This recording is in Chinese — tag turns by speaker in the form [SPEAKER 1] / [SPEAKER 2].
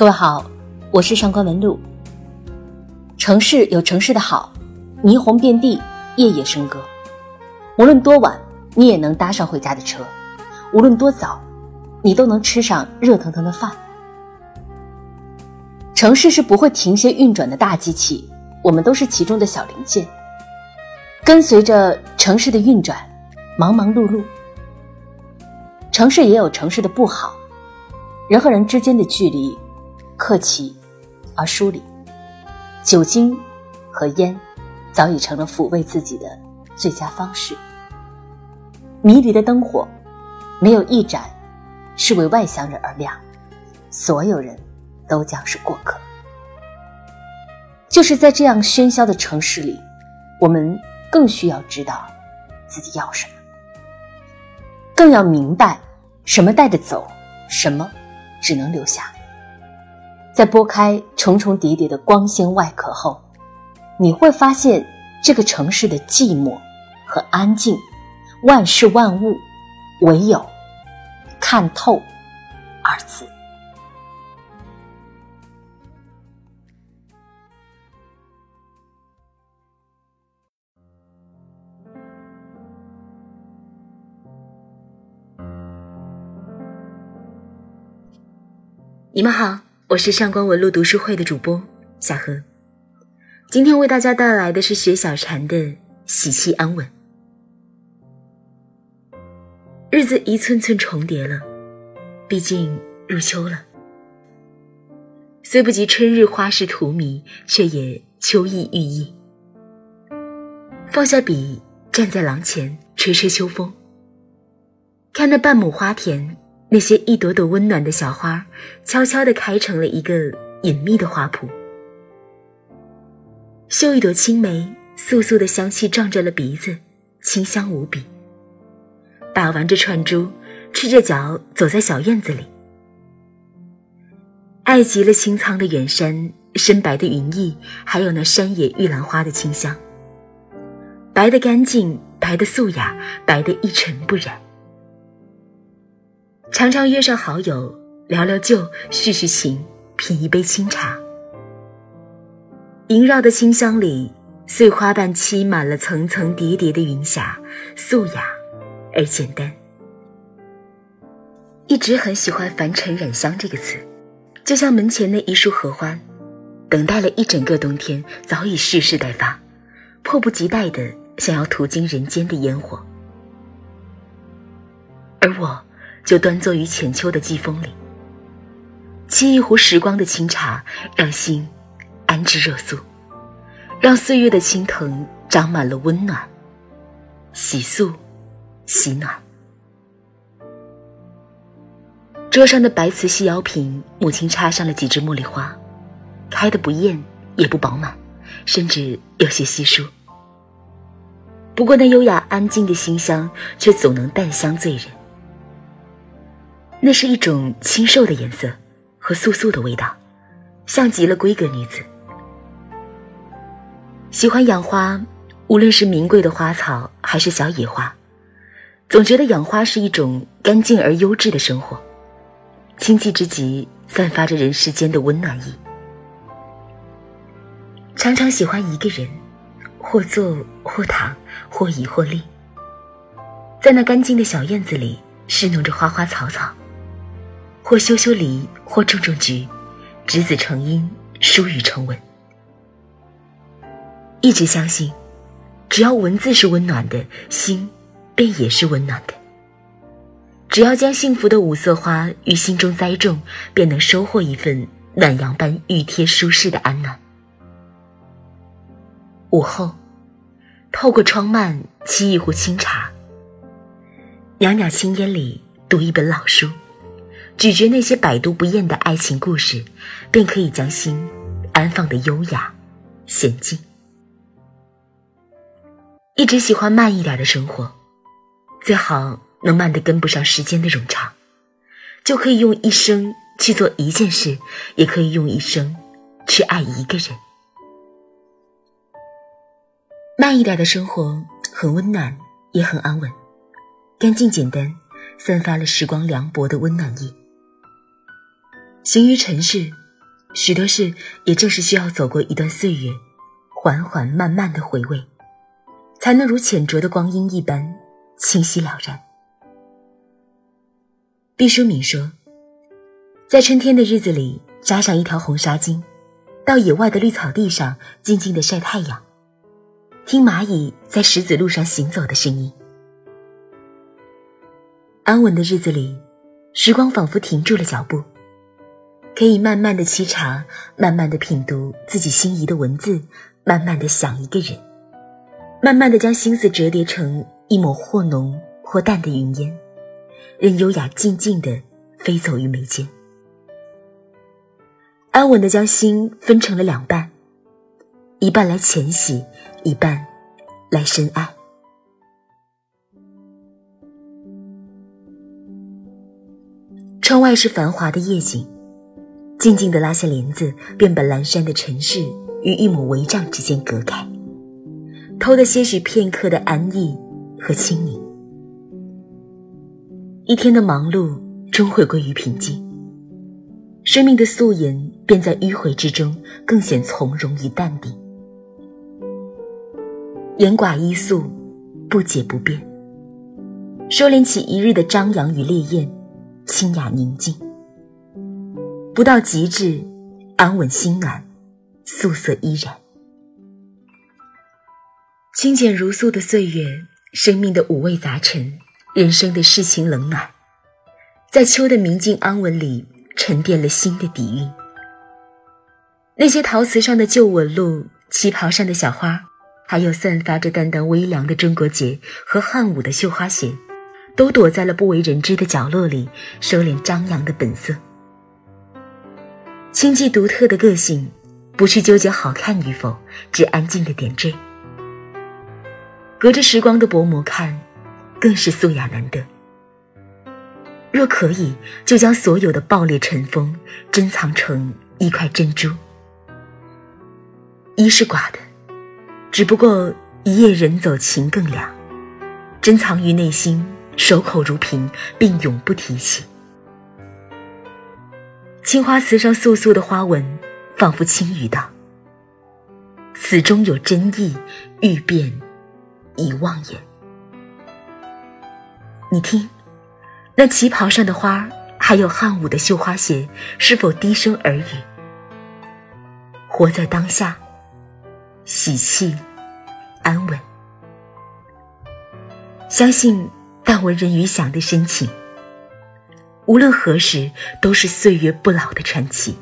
[SPEAKER 1] 各位好，我是上官文露。城市有城市的好，霓虹遍地，夜夜笙歌。无论多晚，你也能搭上回家的车；无论多早，你都能吃上热腾腾的饭。城市是不会停歇运转的大机器，我们都是其中的小零件，跟随着城市的运转，忙忙碌碌。城市也有城市的不好，人和人之间的距离，客气而疏离，酒精和烟早已成了抚慰自己的最佳方式。迷离的灯火，没有一盏是为外乡人而亮，所有人都将是过客。就是在这样喧嚣的城市里，我们更需要知道自己要什么。更要明白，什么带着走，什么只能留下。在拨开重重叠叠的光鲜外壳后，你会发现这个城市的寂寞和安静。万事万物，唯有看透二字。你们好，我是上官文露读书会的主播夏荷，今天为大家带来的是雪小禅的《喜气安稳》。日子一寸寸重叠了，毕竟入秋了。虽不及春日花事荼蘼，却也秋意寓意。放下笔，站在廊前，吹吹秋风，看那半亩花田。那些一朵朵温暖的小花，悄悄地开成了一个隐秘的花圃。嗅一朵青梅，素素的香气撞着了鼻子，清香无比。把玩着串珠，赤着脚走在小院子里，爱极了青苍的远山，深白的云翳，还有那山野玉兰花的清香。白的干净，白的素雅，白的一尘不染。常常约上好友聊聊旧，叙叙情，品一杯清茶。萦绕的清香里，碎花瓣栖满了层层叠叠的云霞，素雅而简单。一直很喜欢“凡尘染香”这个词，就像门前那一束合欢，等待了一整个冬天，早已蓄势待发，迫不及待的想要途经人间的烟火，而我。就端坐于浅秋的季风里，沏一壶时光的清茶，让心安之热素，让岁月的青藤长满了温暖，洗素，洗暖。桌上的白瓷细摇瓶，母亲插上了几枝茉莉花，开得不艳也不饱满，甚至有些稀疏。不过那优雅安静的馨香，却总能淡香醉人。那是一种清瘦的颜色和素素的味道，像极了闺阁女子。喜欢养花，无论是名贵的花草还是小野花，总觉得养花是一种干净而优质的生活，清寂之极，散发着人世间的温暖意。常常喜欢一个人，或坐或躺，或倚或立，在那干净的小院子里，侍弄着花花草草。或修修篱，或种种菊，执子成荫，疏语成文。一直相信，只要文字是温暖的，心便也是温暖的。只要将幸福的五色花于心中栽种，便能收获一份暖阳般熨贴舒适的安暖。午后，透过窗幔沏一壶清茶，袅袅青烟里读一本老书。咀嚼那些百读不厌的爱情故事，便可以将心安放的优雅、娴静。一直喜欢慢一点的生活，最好能慢得跟不上时间的冗长，就可以用一生去做一件事，也可以用一生去爱一个人。慢一点的生活很温暖，也很安稳，干净简单，散发了时光凉薄的温暖意。行于尘世，许多事也正是需要走过一段岁月，缓缓慢慢的回味，才能如浅浊的光阴一般清晰了然。毕淑敏说，在春天的日子里，扎上一条红纱巾，到野外的绿草地上静静的晒太阳，听蚂蚁在石子路上行走的声音。安稳的日子里，时光仿佛停住了脚步。可以慢慢的沏茶，慢慢的品读自己心仪的文字，慢慢的想一个人，慢慢的将心思折叠成一抹或浓或淡的云烟，任优雅静静的飞走于眉间，安稳的将心分成了两半，一半来浅喜，一半来深爱。窗外是繁华的夜景。静静地拉下帘子，便把阑珊的尘世与一抹帷帐之间隔开，偷得些许片刻的安逸和清宁。一天的忙碌终会归于平静，生命的素颜便在迂回之中更显从容与淡定。言寡依素，不解不辩，收敛起一日的张扬与烈焰，清雅宁静。不到极致，安稳心暖，素色依然。清简如素的岁月，生命的五味杂陈，人生的世情冷暖，在秋的明净安稳里沉淀了新的底蕴。那些陶瓷上的旧纹路，旗袍上的小花，还有散发着淡淡微凉的中国结和汉舞的绣花鞋，都躲在了不为人知的角落里，收敛张扬的本色。清寂独特的个性，不去纠结好看与否，只安静的点缀。隔着时光的薄膜看，更是素雅难得。若可以，就将所有的爆裂尘封，珍藏成一块珍珠。一是寡的，只不过一夜人走情更凉，珍藏于内心，守口如瓶，并永不提起。青花瓷上素素的花纹，仿佛轻语道：“此中有真意，欲辨已忘言。”你听，那旗袍上的花，还有汉舞的绣花鞋，是否低声耳语？活在当下，喜气，安稳。相信但闻人语响的深情。无论何时，都是岁月不老的传奇。